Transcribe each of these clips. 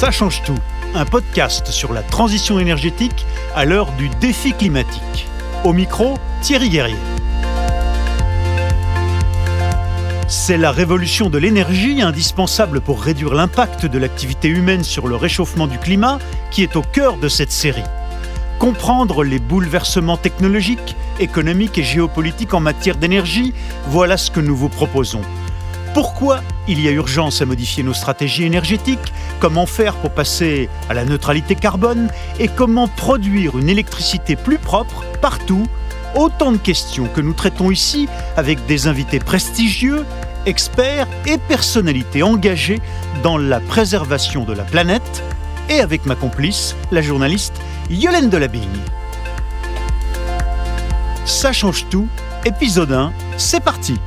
Ça change tout, un podcast sur la transition énergétique à l'heure du défi climatique. Au micro, Thierry Guerrier. C'est la révolution de l'énergie indispensable pour réduire l'impact de l'activité humaine sur le réchauffement du climat qui est au cœur de cette série. Comprendre les bouleversements technologiques, économiques et géopolitiques en matière d'énergie, voilà ce que nous vous proposons. Pourquoi il y a urgence à modifier nos stratégies énergétiques Comment faire pour passer à la neutralité carbone Et comment produire une électricité plus propre partout. Autant de questions que nous traitons ici avec des invités prestigieux, experts et personnalités engagées dans la préservation de la planète. Et avec ma complice, la journaliste Yolène Delabigne. Ça change tout, épisode 1, c'est parti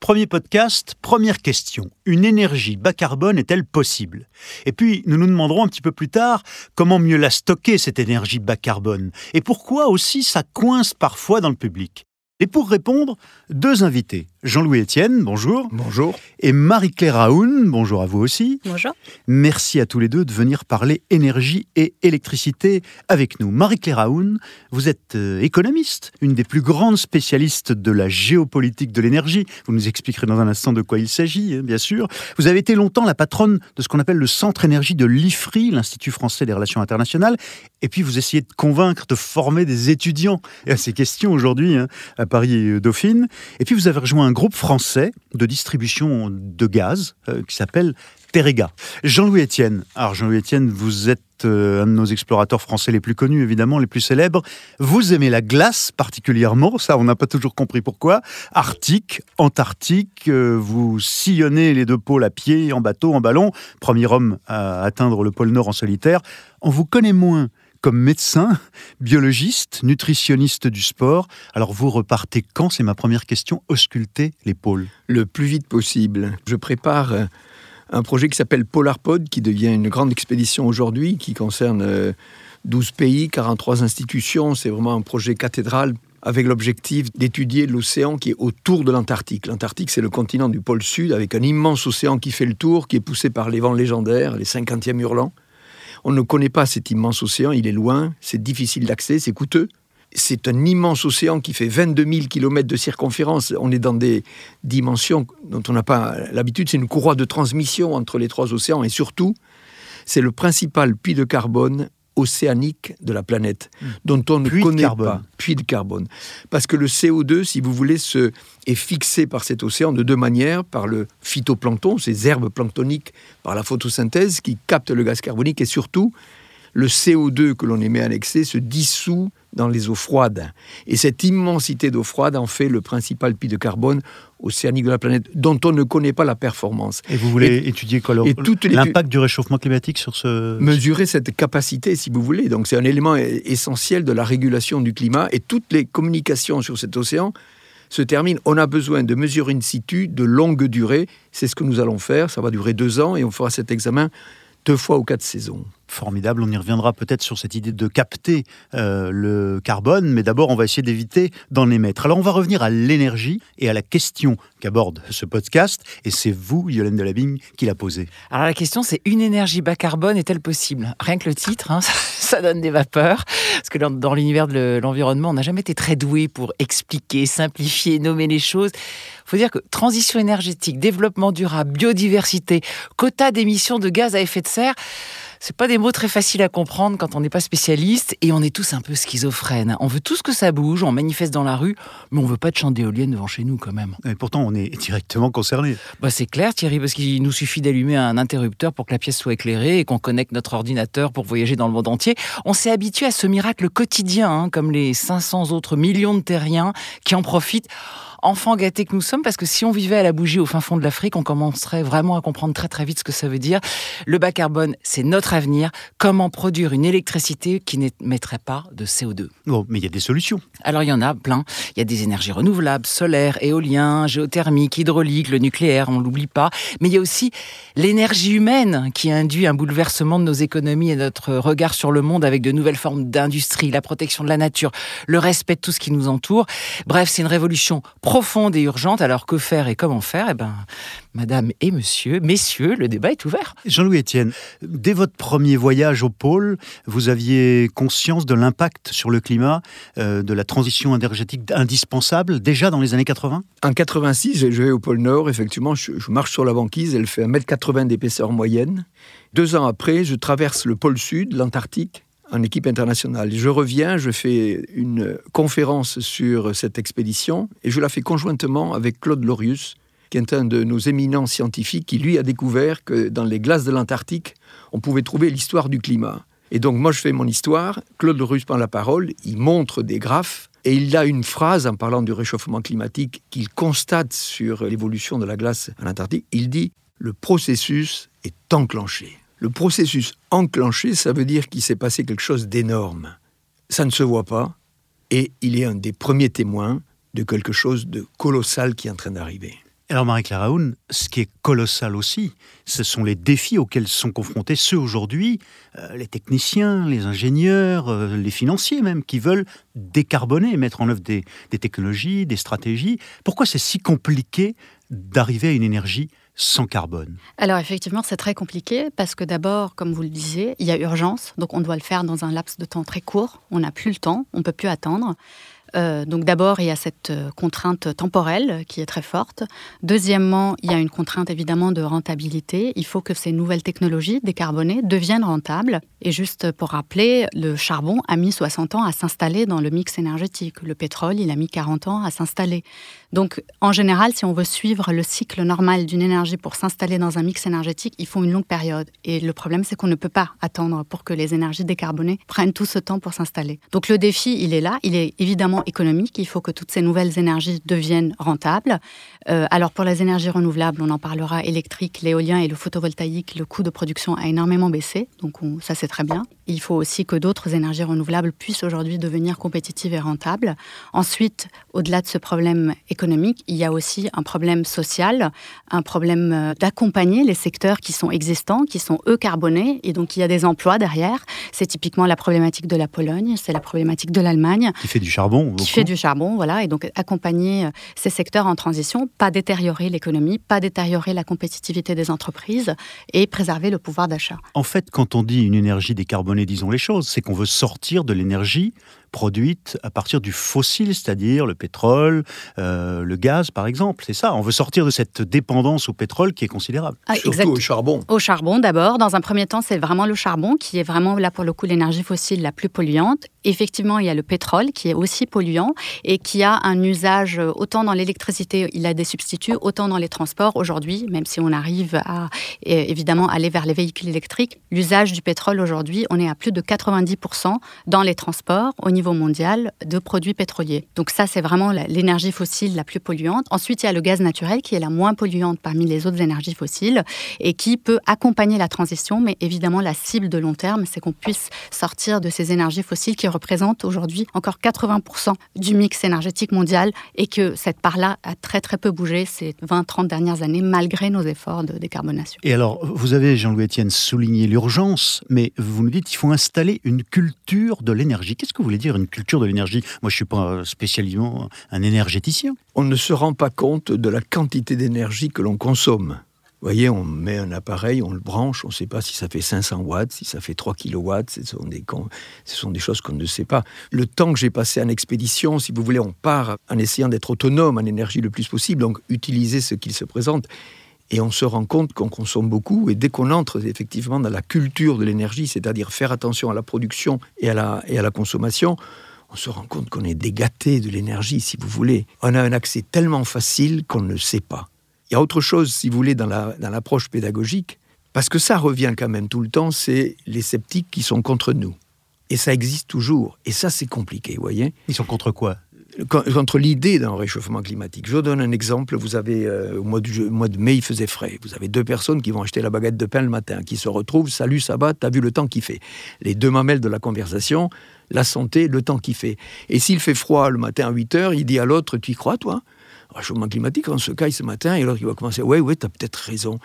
Premier podcast, première question. Une énergie bas carbone est-elle possible? Et puis, nous nous demanderons un petit peu plus tard comment mieux la stocker, cette énergie bas carbone, et pourquoi aussi ça coince parfois dans le public? Et pour répondre, deux invités. Jean-Louis Etienne, bonjour. Bonjour. Et Marie-Claire Raoun, bonjour à vous aussi. Bonjour. Merci à tous les deux de venir parler énergie et électricité avec nous. Marie-Claire Raoun, vous êtes euh, économiste, une des plus grandes spécialistes de la géopolitique de l'énergie. Vous nous expliquerez dans un instant de quoi il s'agit, hein, bien sûr. Vous avez été longtemps la patronne de ce qu'on appelle le Centre énergie de l'IFRI, l'Institut français des relations internationales. Et puis vous essayez de convaincre, de former des étudiants à ces questions aujourd'hui hein, à Paris Dauphine. Et puis vous avez rejoint un groupe français de distribution de gaz euh, qui s'appelle Terega. Jean-Louis Etienne. Alors Jean-Louis Etienne, vous êtes euh, un de nos explorateurs français les plus connus, évidemment, les plus célèbres. Vous aimez la glace particulièrement, ça on n'a pas toujours compris pourquoi. Arctique, Antarctique, euh, vous sillonnez les deux pôles à pied, en bateau, en ballon. Premier homme à atteindre le pôle Nord en solitaire. On vous connaît moins comme médecin, biologiste, nutritionniste du sport. Alors vous repartez quand? C'est ma première question. Ausculter l'épaule. Le plus vite possible. Je prépare euh, un projet qui s'appelle PolarPod, qui devient une grande expédition aujourd'hui, qui concerne 12 euh, pays, 43 institutions. C'est vraiment un projet cathédral avec l'objectif d'étudier l'océan qui est autour de l'Antarctique. L'Antarctique, c'est le continent du pôle sud, avec un immense océan qui fait le tour, qui est poussé par les vents légendaires, les 50e hurlants. On ne connaît pas cet immense océan, il est loin, c'est difficile d'accès, c'est coûteux. C'est un immense océan qui fait 22 000 km de circonférence. On est dans des dimensions dont on n'a pas l'habitude. C'est une courroie de transmission entre les trois océans et surtout, c'est le principal puits de carbone océanique de la planète, hmm. dont on ne connaît pas. Puits de carbone. Parce que le CO2, si vous voulez, se, est fixé par cet océan de deux manières, par le phytoplancton, ces herbes planctoniques, par la photosynthèse qui captent le gaz carbonique, et surtout, le CO2 que l'on émet à l'excès se dissout dans les eaux froides. Et cette immensité d'eau froide en fait le principal puits de carbone océanique de la planète, dont on ne connaît pas la performance. Et vous voulez étudier l'impact du réchauffement climatique sur ce... Mesurer cette capacité, si vous voulez. Donc c'est un élément essentiel de la régulation du climat, et toutes les communications sur cet océan se terminent. On a besoin de mesurer in situ de longue durée. C'est ce que nous allons faire. Ça va durer deux ans, et on fera cet examen deux fois ou quatre saisons. Formidable, on y reviendra peut-être sur cette idée de capter euh, le carbone, mais d'abord on va essayer d'éviter d'en émettre. Alors on va revenir à l'énergie et à la question qu'aborde ce podcast, et c'est vous, Yolène Delabigne, qui l'a posée. Alors la question c'est une énergie bas carbone est-elle possible? Rien que le titre, hein, ça, donne des vapeurs, parce que dans, l'univers de l'environnement, on n'a jamais été très doué pour expliquer, simplifier, nommer les choses. Faut dire que transition énergétique, développement durable, biodiversité, quota d'émissions de gaz à effet de serre, c'est pas des mots très faciles à comprendre quand on n'est pas spécialiste et on est tous un peu schizophrènes. On veut tous que ça bouge, on manifeste dans la rue, mais on veut pas de champs d'éoliennes devant chez nous quand même. Et pourtant, on est directement concerné. Bah, c'est clair, Thierry, parce qu'il nous suffit d'allumer un interrupteur pour que la pièce soit éclairée et qu'on connecte notre ordinateur pour voyager dans le monde entier. On s'est habitué à ce miracle quotidien, hein, comme les 500 autres millions de terriens qui en profitent enfants gâtés que nous sommes, parce que si on vivait à la bougie au fin fond de l'Afrique, on commencerait vraiment à comprendre très très vite ce que ça veut dire. Le bas carbone, c'est notre avenir. Comment produire une électricité qui n'émettrait pas de CO2 Bon, mais il y a des solutions. Alors il y en a plein. Il y a des énergies renouvelables, solaire, éolien, géothermique, hydraulique, le nucléaire, on l'oublie pas. Mais il y a aussi l'énergie humaine qui induit un bouleversement de nos économies et notre regard sur le monde avec de nouvelles formes d'industrie, la protection de la nature, le respect de tout ce qui nous entoure. Bref, c'est une révolution profonde et urgente. Alors que faire et comment faire? Eh ben, Madame et Monsieur, Messieurs, le débat est ouvert. Jean-Louis Etienne, dès votre premier voyage au pôle, vous aviez conscience de l'impact sur le climat euh, de la transition énergétique indispensable déjà dans les années 80 En 86, je vais au pôle Nord. Effectivement, je, je marche sur la banquise. Elle fait 1m80 d'épaisseur moyenne. Deux ans après, je traverse le pôle Sud, l'Antarctique en équipe internationale. Je reviens, je fais une conférence sur cette expédition et je la fais conjointement avec Claude Lorius, qui est un de nos éminents scientifiques, qui lui a découvert que dans les glaces de l'Antarctique, on pouvait trouver l'histoire du climat. Et donc moi je fais mon histoire, Claude Lorius prend la parole, il montre des graphes et il a une phrase en parlant du réchauffement climatique qu'il constate sur l'évolution de la glace à l'Antarctique. Il dit le processus est enclenché. Le processus enclenché, ça veut dire qu'il s'est passé quelque chose d'énorme. Ça ne se voit pas, et il est un des premiers témoins de quelque chose de colossal qui est en train d'arriver. Alors Marie-Claire Raoun, ce qui est colossal aussi, ce sont les défis auxquels sont confrontés ceux aujourd'hui, euh, les techniciens, les ingénieurs, euh, les financiers même, qui veulent décarboner, mettre en œuvre des, des technologies, des stratégies. Pourquoi c'est si compliqué d'arriver à une énergie sans carbone? Alors effectivement, c'est très compliqué parce que d'abord, comme vous le disiez, il y a urgence, donc on doit le faire dans un laps de temps très court. On n'a plus le temps, on ne peut plus attendre. Euh, donc d'abord, il y a cette euh, contrainte temporelle qui est très forte. Deuxièmement, il y a une contrainte évidemment de rentabilité. Il faut que ces nouvelles technologies décarbonées deviennent rentables. Et juste pour rappeler, le charbon a mis 60 ans à s'installer dans le mix énergétique. Le pétrole, il a mis 40 ans à s'installer. Donc en général, si on veut suivre le cycle normal d'une énergie pour s'installer dans un mix énergétique, il faut une longue période. Et le problème, c'est qu'on ne peut pas attendre pour que les énergies décarbonées prennent tout ce temps pour s'installer. Donc le défi, il est là. Il est évidemment économique. Il faut que toutes ces nouvelles énergies deviennent rentables. Euh, alors pour les énergies renouvelables, on en parlera, électrique, l'éolien et le photovoltaïque, le coût de production a énormément baissé. Donc ça c'est très bien. Il faut aussi que d'autres énergies renouvelables puissent aujourd'hui devenir compétitives et rentables. Ensuite, au-delà de ce problème économique, il y a aussi un problème social, un problème euh, d'accompagner les secteurs qui sont existants, qui sont eux carbonés, et donc il y a des emplois derrière. C'est typiquement la problématique de la Pologne, c'est la problématique de l'Allemagne. Qui fait du charbon. Qui fait du charbon, voilà, et donc accompagner euh, ces secteurs en transition, pas détériorer l'économie, pas détériorer la compétitivité des entreprises et préserver le pouvoir d'achat. En fait, quand on dit une énergie décarbonée, disons les choses, c'est qu'on veut sortir de l'énergie produite à partir du fossile, c'est-à-dire le pétrole, euh, le gaz, par exemple. C'est ça. On veut sortir de cette dépendance au pétrole qui est considérable. Ah, Surtout au charbon. Au charbon, d'abord. Dans un premier temps, c'est vraiment le charbon qui est vraiment, là, pour le coup, l'énergie fossile la plus polluante. Effectivement, il y a le pétrole qui est aussi polluant et qui a un usage euh, autant dans l'électricité, il a des substituts, autant dans les transports. Aujourd'hui, même si on arrive à, évidemment, aller vers les véhicules électriques, l'usage du pétrole aujourd'hui, on est à plus de 90% dans les transports au niveau niveau mondial de produits pétroliers. Donc ça, c'est vraiment l'énergie fossile la plus polluante. Ensuite, il y a le gaz naturel qui est la moins polluante parmi les autres énergies fossiles et qui peut accompagner la transition. Mais évidemment, la cible de long terme, c'est qu'on puisse sortir de ces énergies fossiles qui représentent aujourd'hui encore 80% du mix énergétique mondial et que cette part-là a très très peu bougé ces 20-30 dernières années malgré nos efforts de décarbonation. Et alors, vous avez, Jean-Louis Etienne, souligné l'urgence, mais vous nous dites qu'il faut installer une culture de l'énergie. Qu'est-ce que vous voulez dire une culture de l'énergie. Moi, je ne suis pas spécialement un énergéticien. On ne se rend pas compte de la quantité d'énergie que l'on consomme. Vous voyez, on met un appareil, on le branche, on ne sait pas si ça fait 500 watts, si ça fait 3 kilowatts, ce sont des, ce sont des choses qu'on ne sait pas. Le temps que j'ai passé en expédition, si vous voulez, on part en essayant d'être autonome en énergie le plus possible, donc utiliser ce qu'il se présente. Et on se rend compte qu'on consomme beaucoup. Et dès qu'on entre effectivement dans la culture de l'énergie, c'est-à-dire faire attention à la production et à la, et à la consommation, on se rend compte qu'on est dégâté de l'énergie, si vous voulez. On a un accès tellement facile qu'on ne sait pas. Il y a autre chose, si vous voulez, dans l'approche dans pédagogique, parce que ça revient quand même tout le temps, c'est les sceptiques qui sont contre nous. Et ça existe toujours. Et ça, c'est compliqué, vous voyez. Ils sont contre quoi? Contre l'idée d'un réchauffement climatique. Je vous donne un exemple. Vous avez, euh, au mois de, mois de, mai, il faisait frais. Vous avez deux personnes qui vont acheter la baguette de pain le matin, qui se retrouvent, salut, ça va, t'as vu le temps qu'il fait. Les deux mamelles de la conversation, la santé, le temps qu'il fait. Et s'il fait froid le matin à 8 heures, il dit à l'autre, tu y crois, toi? Réchauffement climatique, on se caille ce matin, et l'autre, il va commencer, ouais, ouais, t'as peut-être raison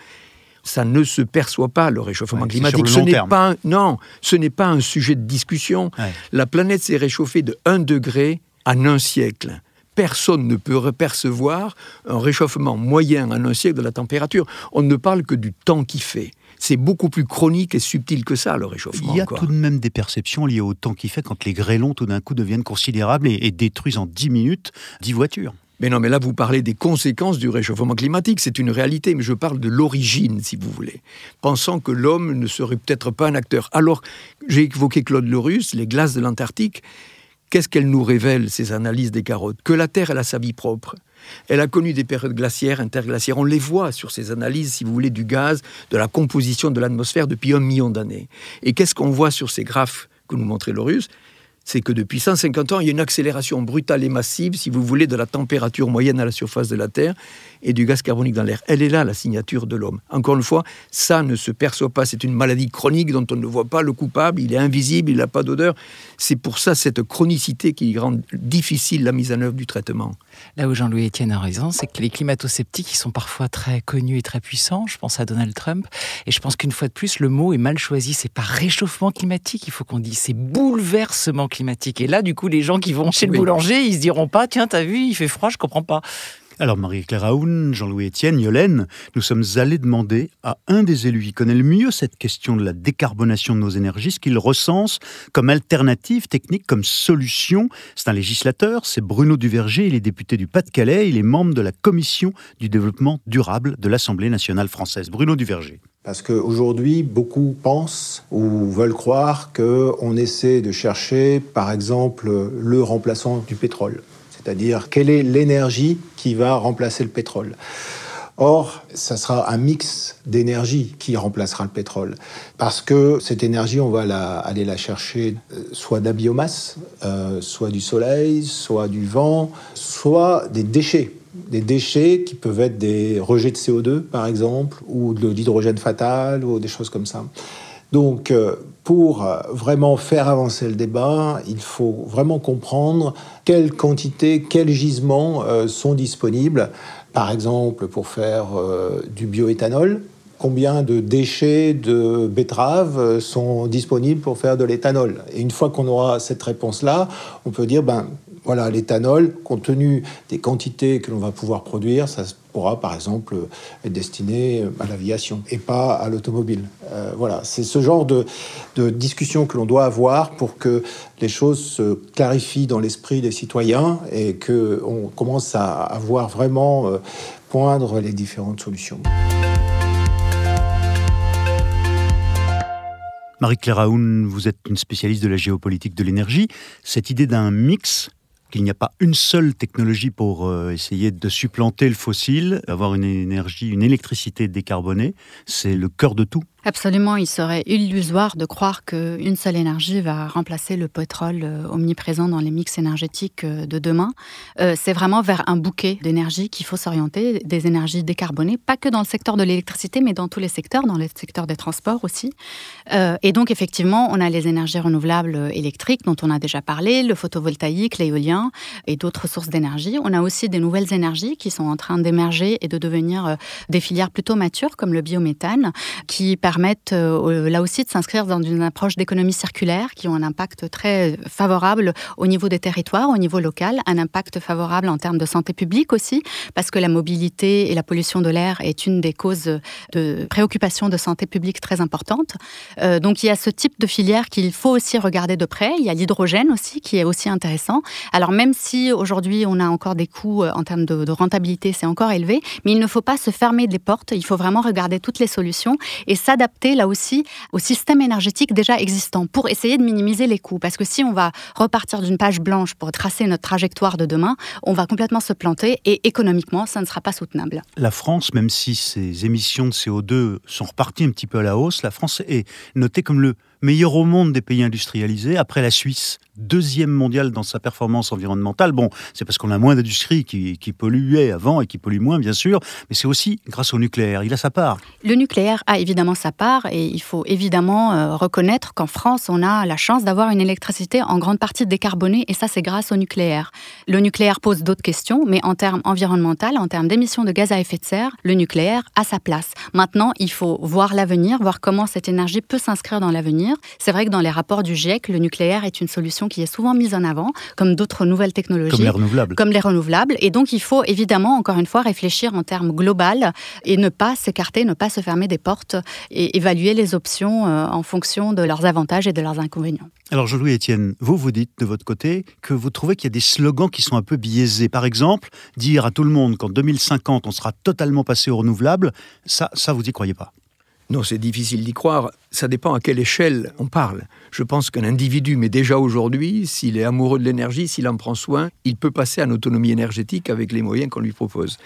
ça ne se perçoit pas le réchauffement climatique. Ce n'est pas non, ce n'est pas un sujet de discussion. La planète s'est réchauffée de 1 degré en un siècle. personne ne peut percevoir un réchauffement moyen en un siècle de la température. On ne parle que du temps qui fait. C'est beaucoup plus chronique et subtil que ça, le réchauffement. Il y a tout de même des perceptions liées au temps qui fait quand les grêlons, tout d'un coup, deviennent considérables et, et détruisent en 10 minutes 10 voitures. Mais non, mais là, vous parlez des conséquences du réchauffement climatique. C'est une réalité, mais je parle de l'origine, si vous voulez. Pensant que l'homme ne serait peut-être pas un acteur. Alors, j'ai évoqué Claude Lorus, les glaces de l'Antarctique. Qu'est-ce qu'elles nous révèlent, ces analyses des carottes? Que la Terre, elle a sa vie propre. Elle a connu des périodes glaciaires, interglaciaires. On les voit sur ces analyses, si vous voulez, du gaz, de la composition de l'atmosphère depuis un million d'années. Et qu'est-ce qu'on voit sur ces graphes que nous montrait Lorus c'est que depuis 150 ans, il y a une accélération brutale et massive, si vous voulez, de la température moyenne à la surface de la Terre et du gaz carbonique dans l'air. Elle est là, la signature de l'homme. Encore une fois, ça ne se perçoit pas. C'est une maladie chronique dont on ne voit pas le coupable. Il est invisible, il n'a pas d'odeur. C'est pour ça cette chronicité qui rend difficile la mise en œuvre du traitement. Là où Jean-Louis Etienne a raison, c'est que les climato-sceptiques, ils sont parfois très connus et très puissants. Je pense à Donald Trump. Et je pense qu'une fois de plus, le mot est mal choisi. C'est pas réchauffement climatique, il faut qu'on dise. C'est bouleversement climatique. Et là, du coup, les gens qui vont chez le boulanger, ils se diront pas, tiens, t'as vu, il fait froid, je comprends pas. Alors Marie-Claire Aoun, Jean-Louis Etienne, Yolène, nous sommes allés demander à un des élus qui connaît le mieux cette question de la décarbonation de nos énergies, ce qu'il recense comme alternative technique, comme solution. C'est un législateur, c'est Bruno Duverger, il est député du Pas-de-Calais, il est membre de la commission du développement durable de l'Assemblée nationale française. Bruno Duverger. Parce qu'aujourd'hui, beaucoup pensent ou veulent croire qu'on essaie de chercher, par exemple, le remplaçant du pétrole c'est-à-dire quelle est l'énergie qui va remplacer le pétrole? Or, ça sera un mix d'énergie qui remplacera le pétrole. Parce que cette énergie, on va aller la chercher euh, soit de la biomasse, euh, soit du soleil, soit du vent, soit des déchets. Des déchets qui peuvent être des rejets de CO2, par exemple, ou de l'hydrogène fatal, ou des choses comme ça. Donc, euh, pour euh, vraiment faire avancer le débat, il faut vraiment comprendre quelles quantités, quels gisements euh, sont disponibles. Par exemple, pour faire du bioéthanol, combien de déchets de betteraves sont disponibles pour faire de l'éthanol. Et une fois qu'on aura cette réponse-là, on peut dire, ben, voilà, l'éthanol, compte tenu des quantités que l'on va pouvoir produire, ça pourra par exemple être destiné à l'aviation et pas à l'automobile. Euh, voilà, c'est ce genre de, discussion que l'on doit avoir pour que les choses se clarifient dans l'esprit des citoyens et qu'on commence à, avoir vraiment euh, poindre les différentes solutions. Marie-Claire Aoun, vous êtes une spécialiste de la géopolitique de l'énergie. Cette idée d'un mix qu'il n'y a pas une seule technologie pour euh, essayer de supplanter le fossile, avoir une énergie, une électricité décarbonée, c'est le cœur de tout. Absolument, il serait illusoire de croire qu'une seule énergie va remplacer le pétrole euh, omniprésent dans les mix énergétiques euh, de demain. Euh, c'est vraiment vers un bouquet d'énergie qu'il faut s'orienter, des énergies décarbonées, pas que dans le secteur de l'électricité, mais dans tous les secteurs, dans le secteur des transports aussi. et donc, effectivement, on a les énergies renouvelables électriques dont on a déjà parlé, le photovoltaïque, l'éolien et d'autres sources d'énergie. On a aussi des nouvelles énergies qui sont en train d'émerger et de devenir des filières plutôt matures, comme le biométhane, qui permettent permettent euh, là aussi de s'inscrire dans une approche d'économie circulaire qui ont un impact très favorable au niveau des territoires, au niveau local, un impact favorable en termes de santé publique aussi, parce que la mobilité et la pollution de l'air est une des causes de préoccupation de santé publique très importante. Euh, donc il y a ce type de filière qu'il faut aussi regarder de près. Il y a l'hydrogène aussi qui est aussi intéressant. Alors même si aujourd'hui on a encore des coûts euh, en termes de, de rentabilité, c'est encore élevé, mais il ne faut pas se fermer des portes. Il faut vraiment regarder toutes les solutions et s'adapter là aussi au système énergétique déjà existant pour essayer de minimiser les coûts. Parce que si on va repartir d'une page blanche pour tracer notre trajectoire de demain, on va complètement se planter et économiquement, ça ne sera pas soutenable. La France, même si ses émissions de CO2 sont reparties un petit peu à la hausse, la France est notée comme le meilleur au monde des pays industrialisés, après la Suisse, deuxième mondiale dans sa performance environnementale. Bon, c'est parce qu'on a moins d'industries qui, qui polluaient avant et qui polluent moins, bien sûr, mais c'est aussi grâce au nucléaire. Il a sa part. Le nucléaire a évidemment sa part et il faut évidemment euh, reconnaître qu'en France, on a la chance d'avoir une électricité en grande partie décarbonée et ça, c'est grâce au nucléaire. Le nucléaire pose d'autres questions, mais en termes environnementaux, en termes d'émissions de gaz à effet de serre, le nucléaire a sa place. Maintenant, il faut voir l'avenir, voir comment cette énergie peut s'inscrire dans l'avenir c'est vrai que dans les rapports du GIEC, le nucléaire est une solution qui est souvent mise en avant, comme d'autres nouvelles technologies. Comme les renouvelables. Comme les renouvelables. Et donc, il faut évidemment, encore une fois, réfléchir en termes global et ne pas s'écarter, ne pas se fermer des portes et évaluer les options euh, en fonction de leurs avantages et de leurs inconvénients. Alors, Jean-Louis Etienne, vous, vous dites de votre côté que vous trouvez qu'il y a des slogans qui sont un peu biaisés. Par exemple, dire à tout le monde qu'en 2050, on sera totalement passé au renouvelable, ça, ça vous y croyez pas? Non, c'est difficile d'y croire. Ça dépend à quelle échelle on parle. Je pense qu'un individu, mais déjà aujourd'hui, s'il est amoureux de l'énergie, s'il en prend soin, il peut passer à l'autonomie énergétique avec les moyens qu'on lui propose.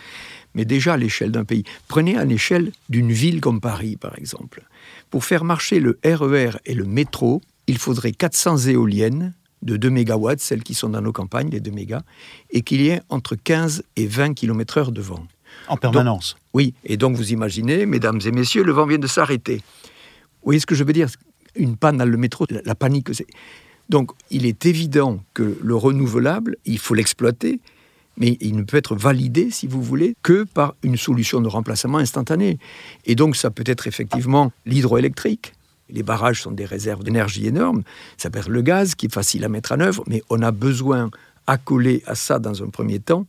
Mais déjà à l'échelle d'un pays. Prenez à l'échelle d'une ville comme Paris, par exemple. Pour faire marcher le RER e et le métro, il faudrait 400 éoliennes de 2 MW, celles qui sont dans nos campagnes, les 2 mégas, et qu'il y ait entre 15 et 20 km/h de vent. En permanence. oui, et donc vous imaginez, mesdames et messieurs, le vent vient de s'arrêter. Vous voyez ce que je veux dire? Une panne dans le métro, la, panique, c'est... Donc il est évident que le renouvelable, il faut l'exploiter, mais il ne peut être validé, si vous voulez, que par une solution de remplacement instantané. Et donc ça peut être effectivement l'hydroélectrique. Les barrages sont des réserves d'énergie énormes. Ça peut être le gaz qui est facile à mettre en œuvre, mais on a besoin, accolé à ça dans un premier temps,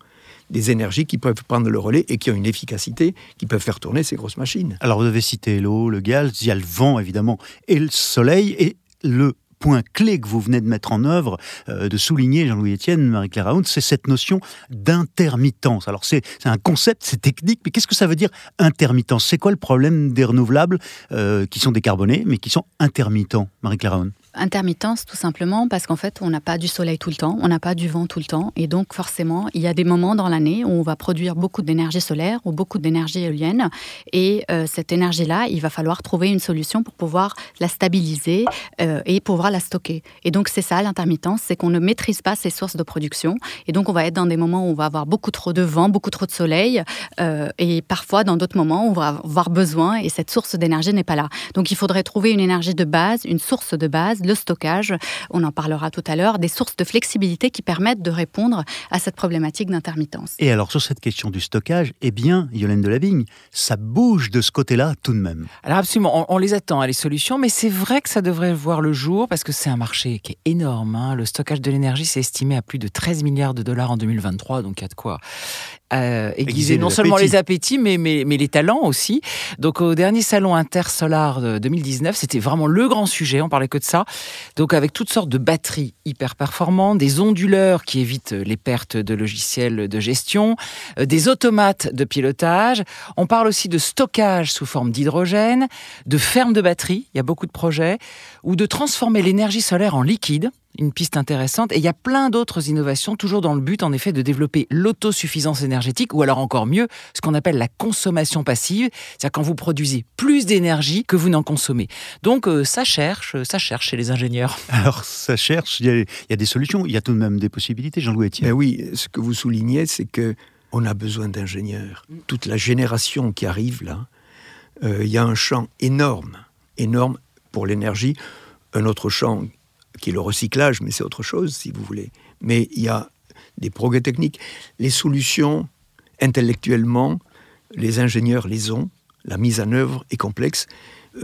des énergies qui peuvent prendre le relais et qui ont une efficacité, qui peuvent faire tourner ces grosses machines. Alors vous avez cité l'eau, le gaz, il y a le vent évidemment, et le soleil, et le point clé que vous venez de mettre en œuvre, euh, de souligner, Jean-Louis Etienne, Marie-Claire Raoult, c'est cette notion d'intermittence. Alors c'est un concept, c'est technique, mais qu'est-ce que ça veut dire intermittence? C'est quoi le problème des renouvelables euh, qui sont décarbonés, mais qui sont intermittents, Marie-Claire Raoult Intermittence, tout simplement, parce qu'en fait, on n'a pas du soleil tout le temps, on n'a pas du vent tout le temps. Et donc, forcément, il y a des moments dans l'année où on va produire beaucoup d'énergie solaire ou beaucoup d'énergie éolienne. Et euh, cette énergie-là, il va falloir trouver une solution pour pouvoir la stabiliser euh, et pouvoir la stocker. Et donc, c'est ça, l'intermittence, c'est qu'on ne maîtrise pas ces sources de production. Et donc, on va être dans des moments où on va avoir beaucoup trop de vent, beaucoup trop de soleil. Euh, et parfois, dans d'autres moments, on va avoir besoin et cette source d'énergie n'est pas là. Donc, il faudrait trouver une énergie de base, une source de base le stockage, on en parlera tout à l'heure, des sources de flexibilité qui permettent de répondre à cette problématique d'intermittence. Et alors sur cette question du stockage, eh bien, Yolène Delavigne, ça bouge de ce côté-là tout de même. Alors absolument, on, les attend, hein, les solutions, mais c'est vrai que ça devrait voir le jour parce que c'est un marché qui est énorme. Hein. Le stockage de l'énergie s'est estimé à plus de 13 milliards de dollars en 2023, donc il y a de quoi euh, aiguiser non seulement les appétits, mais, mais, mais, les talents aussi. Donc au dernier salon Intersolar de 2019, c'était vraiment le grand sujet, on parlait que de ça. Donc avec toutes sortes de batteries hyper performantes, des onduleurs qui évitent les pertes de logiciels de gestion, euh, des automates de pilotage. On parle aussi de stockage sous forme d'hydrogène, de ferme de batteries, il y a beaucoup de projets, ou de transformer l'énergie solaire en liquide une piste intéressante. Et il y a plein d'autres innovations, toujours dans le but, en effet, de développer l'autosuffisance énergétique, ou alors encore mieux, ce qu'on appelle la consommation passive, c'est-à-dire quand vous produisez plus d'énergie que vous n'en consommez. Donc euh, ça cherche, ça cherche chez les ingénieurs. Alors ça cherche, il y, a, des solutions, il y a tout de même des possibilités, Jean-Louis Etienne. Ben oui, ce que vous soulignez, c'est que on a besoin d'ingénieurs. Toute la génération qui arrive là, euh, il y a un champ énorme, énorme pour l'énergie. Un autre champ qui est le recyclage, mais c'est autre chose, si vous voulez. Mais il y a des progrès techniques. Les solutions, intellectuellement, les ingénieurs les ont. La mise en œuvre est complexe.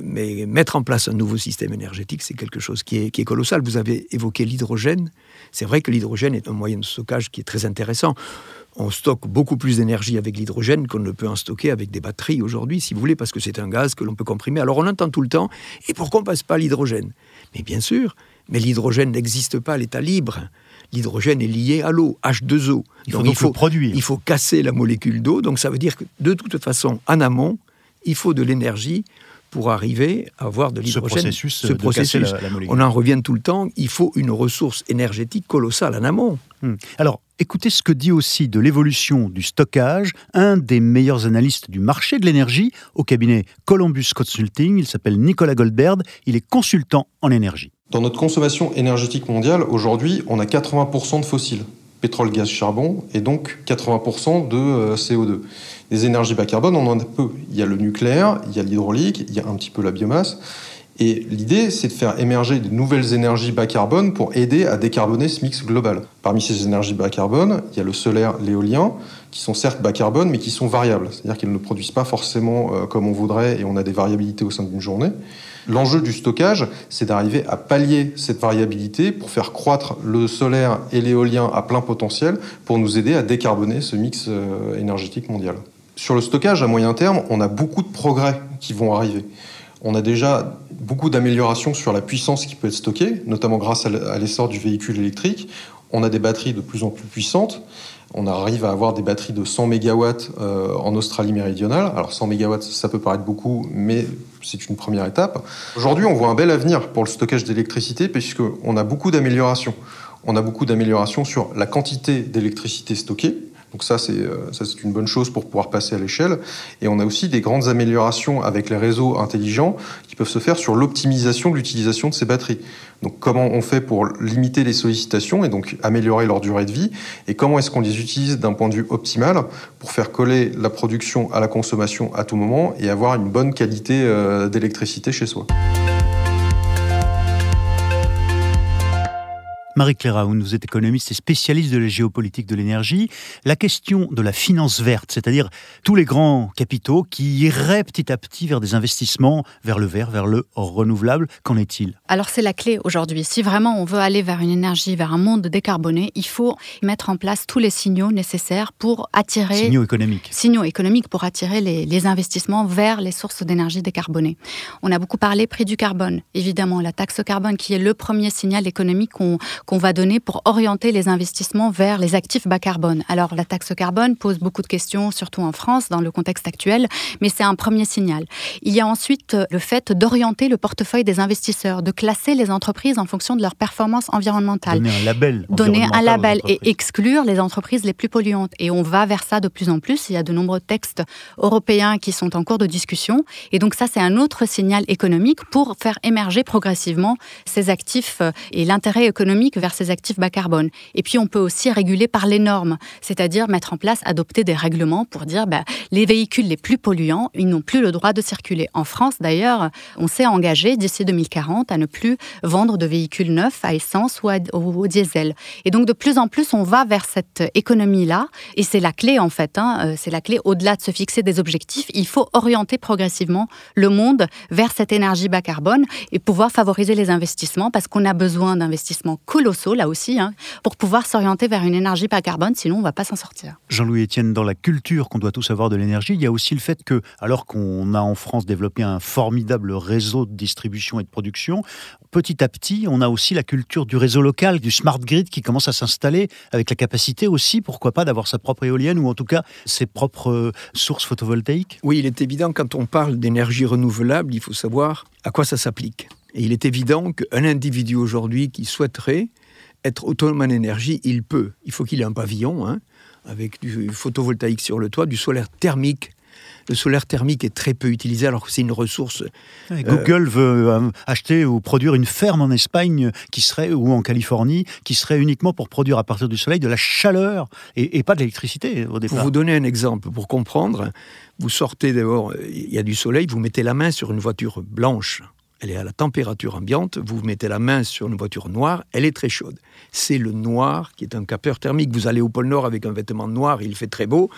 Mais mettre en place un nouveau système énergétique, c'est quelque chose qui est, colossal. Vous avez évoqué l'hydrogène. C'est vrai que l'hydrogène est un moyen de stockage qui est très intéressant. On stocke beaucoup plus d'énergie avec l'hydrogène qu'on ne peut en stocker avec des batteries aujourd'hui, si vous voulez, parce que c'est un gaz que l'on peut comprimer. Alors on entend tout le temps, et pourquoi on ne passe pas l'hydrogène? Mais bien sûr, mais l'hydrogène n'existe pas à l'état libre. L'hydrogène est lié à l'eau, H2O. Il faut donc, il faut, produire. Il faut casser la molécule d'eau. Donc ça veut dire que de toute façon, en amont, il faut de l'énergie pour arriver à avoir de l'hydrogène. Ce processus, on en revient tout le temps, il faut une ressource énergétique colossale en amont. Hmm. Alors, écoutez ce que dit aussi de l'évolution du stockage un des meilleurs analystes du marché de l'énergie au cabinet Columbus Consulting. Il s'appelle Nicolas Goldberg, il est consultant en énergie. Dans notre consommation énergétique mondiale, aujourd'hui, on a 80% de fossiles, pétrole, gaz, charbon, et donc 80% de euh, CO2. Les énergies bas carbone, on en a peu. Il y a le nucléaire, il y a l'hydraulique, il y a un petit peu la biomasse, Et l'idée, c'est de faire émerger de nouvelles énergies bas carbone pour aider à décarboner ce mix global. Parmi ces énergies bas carbone, il y a le solaire, l'éolien, qui sont certes bas carbone, mais qui sont variables. C'est-à-dire qu'ils ne produisent pas forcément euh, comme on voudrait et on a des variabilités au sein d'une journée. L'enjeu du stockage, c'est d'arriver à pallier cette variabilité pour faire croître le solaire et l'éolien à plein potentiel pour nous aider à décarboner ce mix euh, énergétique mondial. Sur le stockage à moyen terme, on a beaucoup de progrès qui vont arriver. On a déjà beaucoup d'améliorations sur la puissance qui peut être stockée, notamment grâce à l'essor du véhicule électrique. On a des batteries de plus en plus puissantes. On arrive à avoir des batteries de 100 MW euh, en Australie méridionale. Alors 100 MW, ça peut paraître beaucoup, mais c'est une première étape. Aujourd'hui, on voit un bel avenir pour le stockage d'électricité puisqu'on a beaucoup d'améliorations. On a beaucoup d'améliorations sur la quantité d'électricité stockée, donc ça, c'est euh, ça, c'est une bonne chose pour pouvoir passer à l'échelle. Et on a aussi des grandes améliorations avec les réseaux intelligents qui peuvent se faire sur l'optimisation de l'utilisation de ces batteries. Donc comment on fait pour limiter les sollicitations et donc améliorer leur durée de vie et comment est-ce qu'on les utilise d'un point de vue optimal pour faire coller la production à la consommation à tout moment et avoir une bonne qualité euh, d'électricité chez soi. Marie-Claire Raoun, vous êtes économiste et spécialiste de la géopolitique de l'énergie. La question de la finance verte, c'est-à-dire tous les grands capitaux qui iraient petit à petit vers des investissements vers le vert, vers le renouvelable, qu'en est-il? Alors c'est la clé aujourd'hui. Si vraiment on veut aller vers une énergie, vers un monde décarboné, il faut mettre en place tous les signaux nécessaires pour attirer... Signaux économiques. Signaux économiques pour attirer les, les investissements vers les sources d'énergie décarbonées. On a beaucoup parlé prix du carbone, évidemment, la taxe carbone qui est le premier signal économique qu'on qu'on va donner pour orienter les investissements vers les actifs bas carbone. Alors la taxe carbone pose beaucoup de questions, surtout en France, dans le contexte actuel, mais c'est un premier signal. Il y a ensuite euh, le fait d'orienter le portefeuille des investisseurs, de classer les entreprises en fonction de leur performance environnementale. Donner un label. Donner un label et exclure les entreprises les plus polluantes. Et on va vers ça de plus en plus. Il y a de nombreux textes européens qui sont en cours de discussion. Et donc ça, c'est un autre signal économique pour faire émerger progressivement ces actifs euh, et l'intérêt économique vers ces actifs bas carbone. Et puis on peut aussi réguler par les normes, c'est-à-dire mettre en place, adopter des règlements pour dire bah, les véhicules les plus polluants, ils n'ont plus le droit de circuler. En France, d'ailleurs, on s'est engagé d'ici 2040 à ne plus vendre de véhicules neufs à essence ou au diesel. Et donc de plus en plus, on va vers cette économie-là, et c'est la clé en fait. Hein, euh, c'est la clé au-delà de se fixer des objectifs. Il faut orienter progressivement le monde vers cette énergie bas carbone et pouvoir favoriser les investissements parce qu'on a besoin d'investissements colossaux là aussi, hein, pour pouvoir s'orienter vers une énergie pas carbone, sinon on ne va pas s'en sortir. Jean-Louis Etienne, dans la culture qu'on doit tous avoir de l'énergie, il y a aussi le fait que, alors qu'on a en France développé un formidable réseau de distribution et de production, petit à petit, on a aussi la culture du réseau local, du smart grid qui commence à s'installer, avec la capacité aussi, pourquoi pas, d'avoir sa propre éolienne ou en tout cas ses propres euh, sources photovoltaïques Oui, il est évident, quand on parle d'énergie renouvelable, il faut savoir à quoi ça s'applique. Et il est évident qu'un individu aujourd'hui qui souhaiterait être autonome en énergie, il peut. Il faut qu'il ait un pavillon, hein, avec du photovoltaïque sur le toit, du solaire thermique. Le solaire thermique est très peu utilisé alors que c'est une ressource. Euh, Google veut euh, acheter ou produire une ferme en Espagne qui serait ou en Californie qui serait uniquement pour produire à partir du soleil de la chaleur et, pas de l'électricité au départ. Pour vous donner un exemple, pour comprendre, vous sortez d'abord, il y a du soleil, vous mettez la main sur une voiture blanche elle est à la température ambiante, vous mettez la main sur une voiture noire, elle est très chaude. C'est le noir qui est un capteur thermique. Vous allez au pôle Nord avec un vêtement noir, il fait très beau.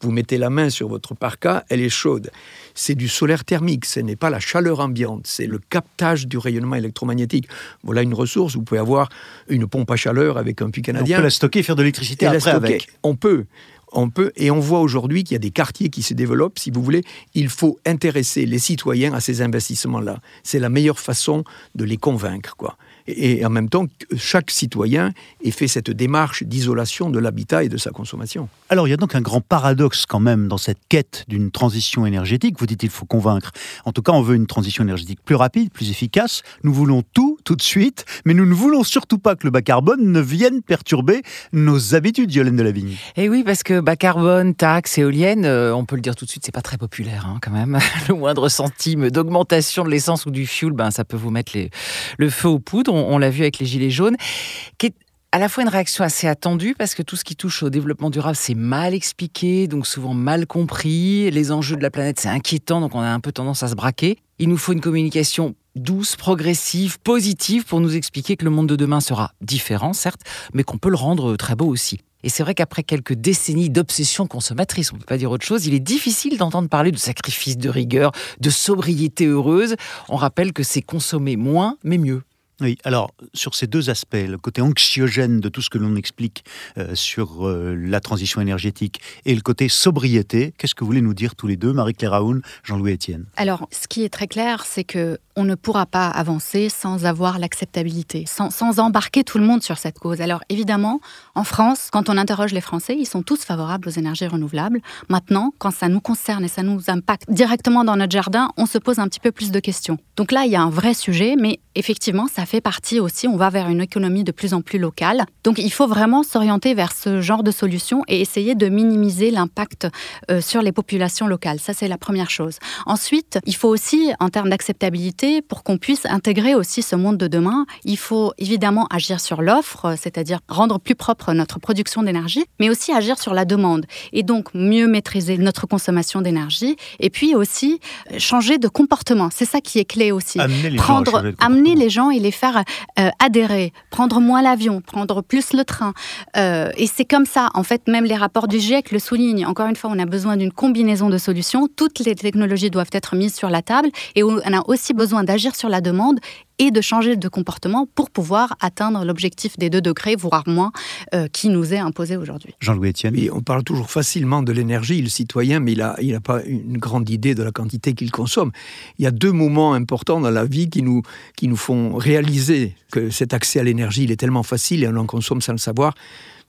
Vous mettez la main sur votre parka, elle est chaude. C'est du solaire thermique, ce n'est pas la chaleur ambiante, c'est le captage du rayonnement électromagnétique. Voilà une ressource, vous pouvez avoir une pompe à chaleur avec un puits canadien. On peut la stocker faire de l'électricité après avec. On peut on peut, et on voit aujourd'hui qu'il y a des quartiers qui se développent, si vous voulez, il faut intéresser les citoyens à ces investissements-là. C'est la meilleure façon de les convaincre, quoi et en même temps chaque citoyen ait fait cette démarche d'isolation de l'habitat et de sa consommation. Alors il y a donc un grand paradoxe quand même dans cette quête d'une transition énergétique. Vous dites il faut convaincre. En tout cas, on veut une transition énergétique plus rapide, plus efficace. Nous voulons tout, tout de suite, mais nous ne voulons surtout pas que le bas carbone ne vienne perturber nos habitudes, Yolène de la Vigne. Et eh oui, parce que bas carbone, taxes, éoliennes, euh, on peut le dire tout de suite, c'est pas très populaire hein, quand même. le moindre centime d'augmentation de l'essence ou du fuel, ben, ça peut vous mettre les, le feu aux poudres on, l'a vu avec les Gilets jaunes, qui est à la fois une réaction assez attendue parce que tout ce qui touche au développement durable, c'est mal expliqué, donc souvent mal compris. Les enjeux de la planète, c'est inquiétant, donc on a un peu tendance à se braquer. Il nous faut une communication douce, progressive, positive pour nous expliquer que le monde de demain sera différent, certes, mais qu'on peut le rendre très beau aussi. Et c'est vrai qu'après quelques décennies d'obsession consommatrice, on ne peut pas dire autre chose, il est difficile d'entendre parler de sacrifice, de rigueur, de sobriété heureuse. On rappelle que c'est consommer moins, mais mieux. Oui, alors sur ces deux aspects, le côté anxiogène de tout ce que l'on explique euh, sur euh, la transition énergétique et le côté sobriété, qu'est-ce que vous voulez nous dire tous les deux, Marie-Claire Raoun, Jean-Louis Etienne? Alors, ce qui est très clair, c'est que on ne pourra pas avancer sans avoir l'acceptabilité, sans, embarquer tout le monde sur cette cause. Alors évidemment, en France, quand on interroge les Français, ils sont tous favorables aux énergies renouvelables. Maintenant, quand ça nous concerne et ça nous impacte directement dans notre jardin, on se pose un petit peu plus de questions. Donc là, il y a un vrai sujet, mais effectivement, ça fait partie aussi, on va vers une économie de plus en plus locale. Donc il faut vraiment s'orienter vers ce genre de solutions et essayer de minimiser l'impact euh, sur les populations locales. Ça, c'est la première chose. Ensuite, il faut aussi, en termes d'acceptabilité, pour qu'on puisse intégrer aussi ce monde de demain, il faut évidemment agir sur l'offre, c'est-à-dire rendre plus propre notre production d'énergie, mais aussi agir sur la demande et donc mieux maîtriser notre consommation d'énergie et puis aussi euh, changer de comportement. C'est ça qui est clé aussi. Amener les Prendre, gens amener les gens et les faire euh, adhérer, prendre moins l'avion, prendre plus le train. Euh, et c'est comme ça, en fait, même les rapports du GIEC le soulignent. Encore une fois, on a besoin d'une combinaison de solutions. Toutes les technologies doivent être mises sur la table et on a aussi besoin d'agir sur la demande et de changer de comportement pour pouvoir atteindre l'objectif des 2 degrés, voire moins, euh, qui nous est imposé aujourd'hui. Jean-Louis Etienne Et on parle toujours facilement de l'énergie, le citoyen, mais il n'a il a pas une grande idée de la quantité qu'il consomme. Il y a deux moments importants dans la vie qui nous, qui nous font réaliser que cet accès à l'énergie, il est tellement facile et on en consomme sans le savoir.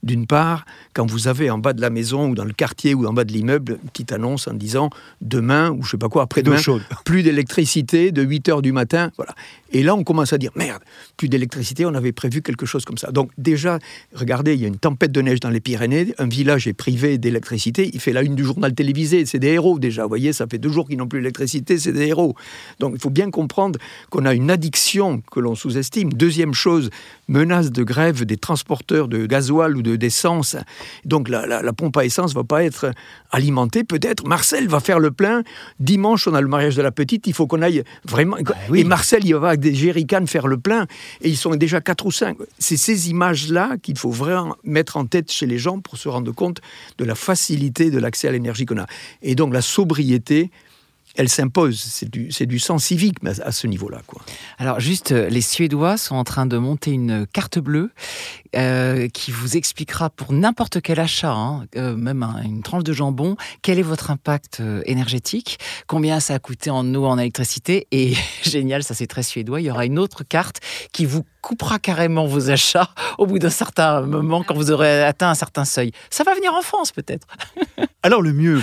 D'une part, quand vous avez en bas de la maison ou dans le quartier ou en bas de l'immeuble une petite annonce en disant demain ou je sais pas quoi, après-demain, plus d'électricité de 8 heures du matin. Voilà. Et là, on commence à dire merde, plus d'électricité, on avait prévu quelque chose comme ça. Donc, déjà, regardez, il y a une tempête de neige dans les Pyrénées, un village est privé d'électricité, il fait la une du journal télévisé, c'est des héros déjà. Vous voyez, ça fait deux jours qu'ils n'ont plus d'électricité, c'est des héros. Donc, il faut bien comprendre qu'on a une addiction que l'on sous-estime. Deuxième chose, menace de grève des transporteurs de gasoil ou d'essence. Donc, la, la- la pompe à essence va pas être alimentée, peut-être. Marcel va faire le plein. Dimanche, on a le mariage de la petite, il faut qu'on aille vraiment. oui. Et Marcel, il va avec des jerrycans faire le plein, et ils sont déjà quatre ou cinq. C'est ces images-là qu'il faut vraiment mettre en tête chez les gens pour se rendre compte de la facilité de l'accès à l'énergie qu'on a. Et donc la sobriété, elle s'impose. C'est du, du sens civique mais à, à ce niveau-là. Quoi. Alors juste, euh, les Suédois sont en train de monter une carte bleue euh, qui vous expliquera pour n'importe quel achat, hein, euh, même un- une tranche de jambon, quel est votre impact euh, énergétique, combien ça a coûté en eau, en électricité. Et génial, ça c'est très suédois, il y aura une autre carte qui vous coupera carrément vos achats au bout d'un certain moment quand vous aurez atteint un certain seuil. Ça va venir en France peut-être. Alors le mieux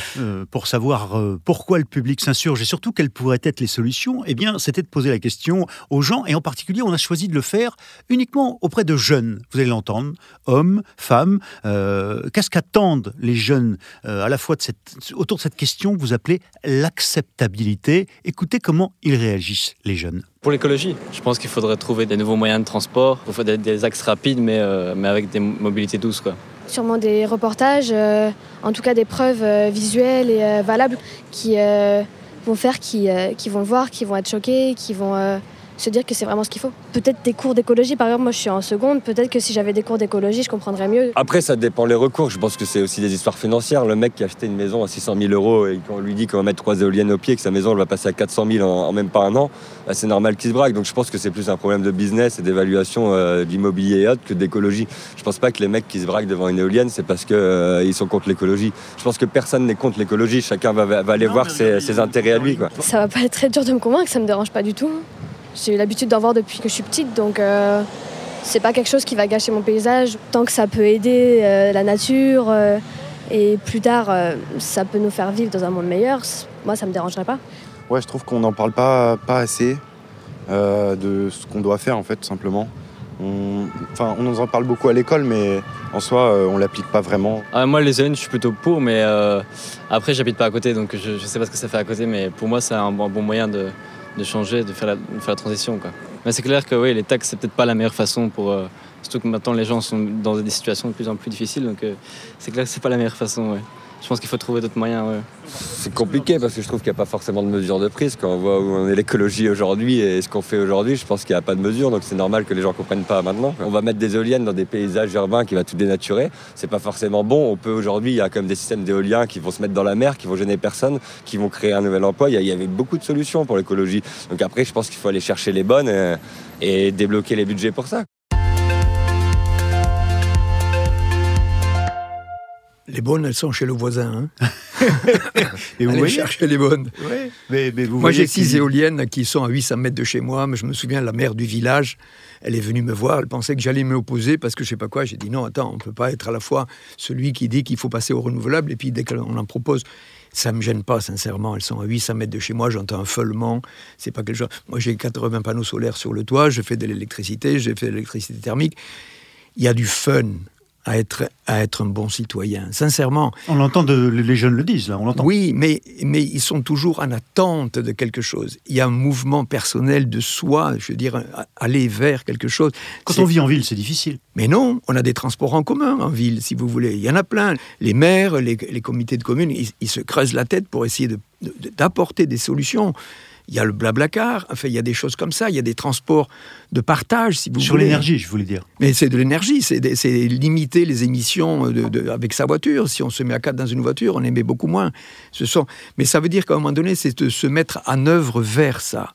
pour savoir pourquoi le public s'insurge et surtout quelles pourraient être les solutions, eh bien, c'était de poser la question aux gens et en particulier, on a choisi de le faire uniquement auprès de jeunes. Vous allez l'entendre, hommes, femmes. euh, Qu'est-ce qu'attendent les jeunes euh, à la fois de cette, autour de cette question que vous appelez l'acceptabilité Écoutez comment ils réagissent les jeunes. Pour l'écologie, je pense qu'il faudrait trouver des nouveaux moyens de transport. Il faut des, des axes rapides, mais, euh, mais avec des mobilités douces. Quoi. Sûrement des reportages, euh, en tout cas des preuves euh, visuelles et euh, valables qui euh, vont faire qu'ils euh, qu'ils vont le voir, qui vont être choqués, qui vont euh, se dire que c'est vraiment ce qu'il faut. Peut-être des cours d'écologie, par exemple, moi je suis en seconde, peut-être que si j'avais des cours d'écologie, je comprendrais mieux. Après, ça dépend les recours. Je pense que c'est aussi des histoires financières. Le mec qui a acheté une maison à 600 000 euros et qu'on lui dit qu'on va mettre trois éoliennes au pied, que sa maison elle va passer à 400 000 en, en même pas un an, bah, c'est normal qu'il se braque. Donc je pense que c'est plus un problème de business et d'évaluation euh, d'immobilier et autres que d'écologie. Je pense pas que les mecs qui se braquent devant une éolienne, c'est parce qu'ils sont contre l'écologie. Je pense que personne n'est contre l'écologie. Chacun va, va aller Non, voir ses intérêts à lui. Quoi. Ça va pas être très dur de me convaincre, ça me dérange pas du tout. J'ai eu l'habitude d'en voir depuis que je suis petite, donc euh, c'est pas quelque chose qui va gâcher mon paysage. Tant que ça peut aider euh, la nature euh, et plus tard euh, ça peut nous faire vivre dans un monde meilleur, moi ça me dérangerait pas. Ouais, je trouve qu'on n'en parle pas, pas assez euh, de ce qu'on doit faire en fait, tout simplement. On, enfin, on nous en parle beaucoup à l'école, mais en soi, euh, on l'applique pas vraiment. Ah, moi, les éoliennes, je suis plutôt pour, mais euh, après, j'habite pas à côté, donc je, je sais pas ce que ça fait à côté, mais pour moi, c'est un bon, bon moyen de, de changer, de faire la, transition. Quoi. Mais c'est clair que oui, les taxes, c'est peut-être pas la meilleure façon pour, euh, Surtout que maintenant les gens sont dans des situations de plus en plus difficiles, donc euh, c'est clair que c'est pas la meilleure façon. Je pense qu'il faut trouver d'autres moyens. C'est compliqué parce que je trouve qu'il n'y a pas forcément de mesures de prise. Quand on voit où on est l'écologie aujourd'hui et ce qu'on fait aujourd'hui, je pense qu'il n'y a pas de mesures. Donc c'est normal que les gens ne comprennent pas maintenant. On va mettre des éoliennes dans des paysages urbains qui va tout dénaturer. C'est pas forcément bon. On peut aujourd'hui, il y a quand même des systèmes d'éoliens qui vont se mettre dans la mer, qui vont gêner personne, qui vont créer un nouvel emploi. Il y avait beaucoup de solutions pour l'écologie. Donc après, je pense qu'il faut aller chercher les bonnes et, et débloquer les budgets pour ça. Les bonnes, elles sont chez le voisin. Hein. et vous Allez chercher les bonnes. Mais, mais vous Moi, j'ai six éoliennes qui sont à 800 mètres de chez moi. Mais je me souviens, la mère du village, elle est venue me voir. Elle pensait que j'allais me opposer parce que je sais pas quoi. J'ai dit non, attends, on peut pas être à la fois celui qui dit qu'il faut passer au renouvelable et puis dès qu'on en propose. Ça me gêne pas, sincèrement. Elles sont à 800 mètres de chez moi. J'entends un feulement. C'est pas quelque chose. Moi, j'ai 80 panneaux solaires sur le toit. Je fais de l'électricité. J'ai fait de l'électricité thermique. Il y a du fun à être, à être un bon citoyen. Sincèrement, On l'entend, de, les jeunes le disent, là, on l'entend. oui, mais, mais ils sont toujours en attente de quelque chose. Il y a un mouvement personnel de soi, je veux dire, aller vers quelque chose. Quand on vit en ville, c'est difficile. Mais non, on a des transports en commun en ville, si vous voulez. Il y en a plein. Les maires, les, les comités de communes, ils, ils se creusent la tête pour essayer de- de- d'apporter des solutions. Il y a le blablacar, enfin, il y a des choses comme ça. Il y a des transports de partage, si vous Sur voulez. l'énergie, je voulais dire. Mais c'est de l'énergie, c'est limiter les émissions de- de- avec sa voiture. Si on se met à quatre dans une voiture, on émet beaucoup moins. Ce sont, mais ça veut dire qu'à un moment donné, c'est de se mettre en œuvre vers ça.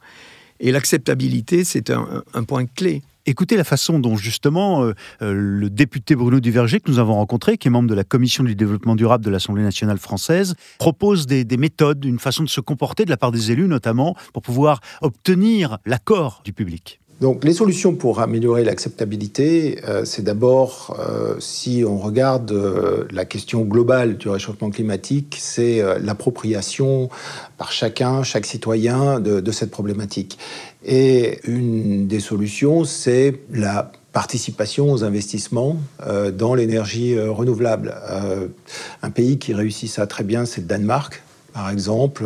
Et l'acceptabilité, c'est un, un point clé. Écoutez la façon dont justement euh, euh, le député Bruno Duverger que nous avons rencontré, qui est membre de la commission du développement durable de l'Assemblée nationale française, propose des, des méthodes, une façon de se comporter de la part des élus notamment, pour pouvoir obtenir l'accord du public. Donc les solutions pour améliorer l'acceptabilité, euh, c'est d'abord, si on regarde la question globale du réchauffement climatique, c'est l'appropriation par chacun, chaque citoyen de cette problématique. Et une des solutions, c'est la participation aux investissements euh, dans l'énergie euh, renouvelable. Euh, un pays qui réussit ça très bien, c'est le Danemark par exemple,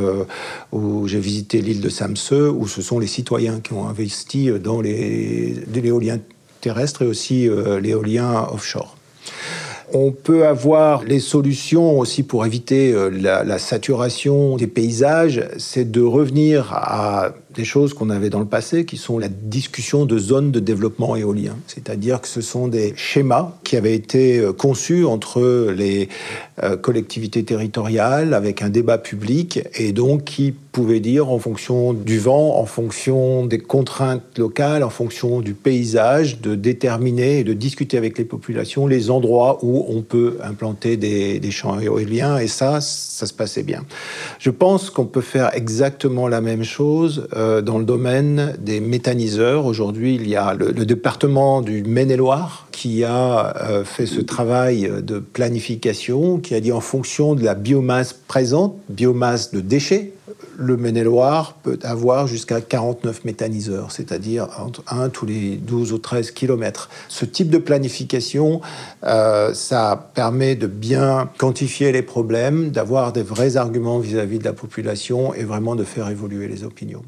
où j'ai visité l'île de Samsø, où ce sont les citoyens qui ont investi dans l'éolien terrestre et aussi l'éolien offshore. On peut avoir les solutions aussi pour éviter la saturation des paysages, c'est de revenir à des choses qu'on avait dans le passé, qui sont la discussion de zones de développement éolien. C'est-à-dire que ce sont des schémas qui avaient été euh, conçus entre les euh, collectivités territoriales avec un débat public et donc qui pouvaient dire en fonction du vent, en fonction des contraintes locales, en fonction du paysage, de déterminer et de discuter avec les populations les endroits où on peut implanter des, champs éoliens et ça, ça se passait bien. Je pense qu'on peut faire exactement la même chose euh, dans le domaine des méthaniseurs. Aujourd'hui, il y a le, département du Maine-et-Loire qui a euh, fait ce travail de planification, qui a dit en fonction de la biomasse présente, biomasse de déchets, le Maine-et-Loire peut avoir jusqu'à 49 méthaniseurs, c'est-à-dire entre 1 tous les 12 ou 13 kilomètres. Ce type de planification, euh, ça permet de bien quantifier les problèmes, d'avoir des vrais arguments vis-à-vis de la population et vraiment de faire évoluer les opinions.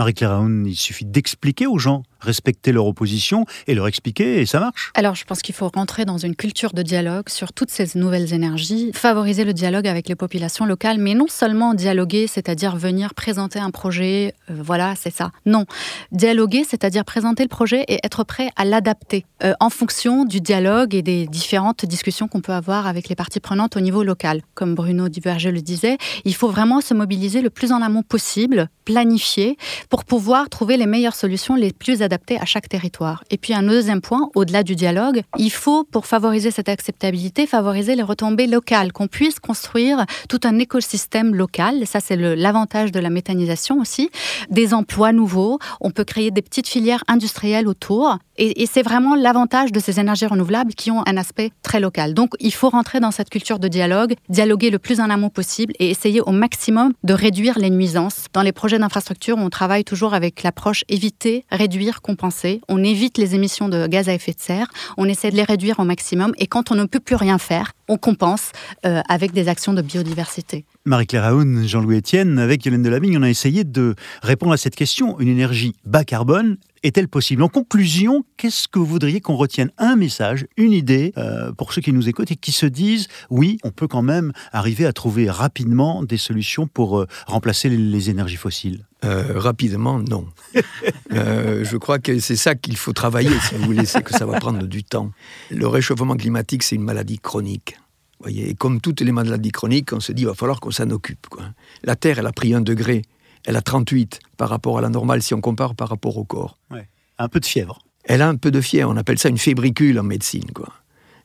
Marie-Claire Aoun, il suffit d'expliquer aux gens, respecter leur opposition et leur expliquer et ça marche. Alors, je pense qu'il faut rentrer dans une culture de dialogue sur toutes ces nouvelles énergies, favoriser le dialogue avec les populations locales, mais non seulement dialoguer, c'est-à-dire venir présenter un projet, euh, voilà, c'est ça. Non, dialoguer, c'est-à-dire présenter le projet et être prêt à l'adapter euh, en fonction du dialogue et des différentes discussions qu'on peut avoir avec les parties prenantes au niveau local. Comme Bruno Duverger le disait, il faut vraiment se mobiliser le plus en amont possible, planifier, pour pouvoir trouver les meilleures solutions les plus adaptées à chaque territoire. Et puis un deuxième point, au-delà du dialogue, il faut, pour favoriser cette acceptabilité, favoriser les retombées locales, qu'on puisse construire tout un écosystème local. Ça, c'est l'avantage de la méthanisation aussi. Des emplois nouveaux, on peut créer des petites filières industrielles autour. Et, c'est vraiment l'avantage de ces énergies renouvelables qui ont un aspect très local. Donc il faut rentrer dans cette culture de dialogue, dialoguer le plus en amont possible et essayer au maximum de réduire les nuisances. Dans les projets d'infrastructure, on travaille toujours avec l'approche éviter, réduire, compenser. On évite les émissions de gaz à effet de serre, on essaie de les réduire au maximum et quand on ne peut plus rien faire, on compense euh, avec des actions de biodiversité. Marie-Claire Aoun, Jean-Louis Etienne, avec Yolène Delavigne, on a essayé de répondre à cette question. Une énergie bas carbone est-elle possible? En conclusion, qu'est-ce que vous voudriez qu'on retienne? Un message, une idée euh, pour ceux qui nous écoutent et qui se disent oui, on peut quand même arriver à trouver rapidement des solutions pour euh, remplacer les, les, énergies fossiles euh, Rapidement, non. euh, je crois que c'est ça qu'il faut travailler, si vous voulez, c'est que ça va prendre du temps. Le réchauffement climatique, c'est une maladie chronique. Voyez, et comme toutes les maladies chroniques, on se dit il va falloir qu'on s'en occupe. Quoi. La Terre, elle a pris un degré, elle a 38 par rapport à la normale si on compare par rapport au corps. Ouais. Un peu de fièvre. Elle a un peu de fièvre, on appelle ça une fébricule en médecine. Quoi.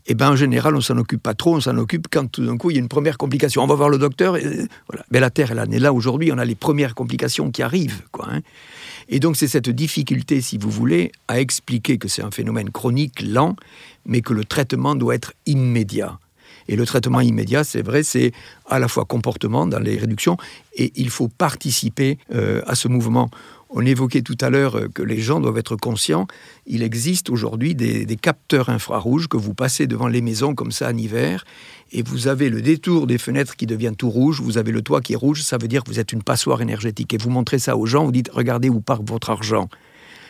Et ben en général, on s'en occupe pas trop, on s'en occupe quand tout d'un coup il y a une première complication. On va voir le docteur. Et, voilà. Mais la Terre, elle en est là aujourd'hui, on a les premières complications qui arrivent. Quoi, hein. Et donc c'est cette difficulté, si vous voulez, à expliquer que c'est un phénomène chronique, lent, mais que le traitement doit être immédiat. Et le traitement immédiat, c'est vrai, c'est à la fois comportement dans les réductions et il faut participer euh, à ce mouvement. On évoquait tout à l'heure que les gens doivent être conscients. Il existe aujourd'hui des, des, capteurs infrarouges que vous passez devant les maisons comme ça en hiver et vous avez le détour des fenêtres qui devient tout rouge, vous avez le toit qui est rouge, ça veut dire que vous êtes une passoire énergétique. Et vous montrez ça aux gens, vous dites regardez où part votre argent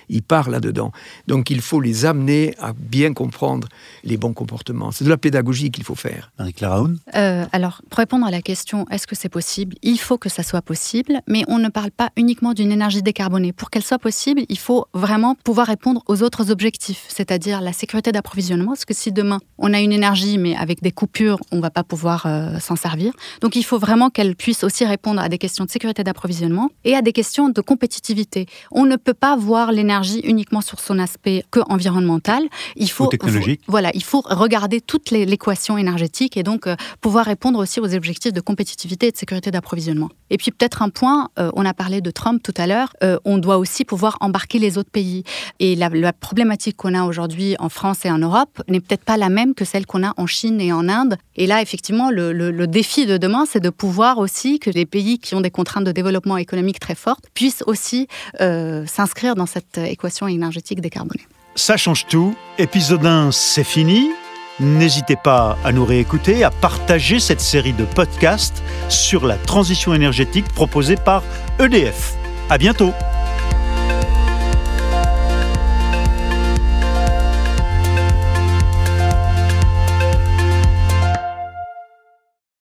ils partent là-dedans. Donc il faut les amener à bien comprendre les bons comportements. C'est de la pédagogie qu'il faut faire. Marie-Claire euh, Alors, pour répondre à la question, est-ce que c'est possible? Il faut que ça soit possible, mais on ne parle pas uniquement d'une énergie décarbonée. Pour qu'elle soit possible, il faut vraiment pouvoir répondre aux autres objectifs, c'est-à-dire la sécurité d'approvisionnement, parce que si demain on a une énergie, mais avec des coupures, on ne va pas pouvoir euh, s'en servir. Donc il faut vraiment qu'elle puisse aussi répondre à des questions de sécurité d'approvisionnement et à des questions de compétitivité. On ne peut pas voir l'énergie uniquement sur son aspect que environnemental. Il faut, technologique. voilà, il faut regarder toute l'équation énergétique et donc euh, pouvoir répondre aussi aux objectifs de compétitivité et de sécurité d'approvisionnement. Et puis peut-être un point, euh, on a parlé de Trump tout à l'heure, euh, on doit aussi pouvoir embarquer les autres pays. Et la, la problématique qu'on a aujourd'hui en France et en Europe n'est peut-être pas la même que celle qu'on a en Chine et en Inde. Et là, effectivement, le, le, le défi de demain, c'est de pouvoir aussi que les pays qui ont des contraintes de développement économique très fortes puissent aussi euh, s'inscrire dans cette équation énergétique décarbonée. Ça change tout. Épisode 1, c'est fini. N'hésitez pas à nous réécouter, à partager cette série de podcasts sur la transition énergétique proposée par EDF. À bientôt!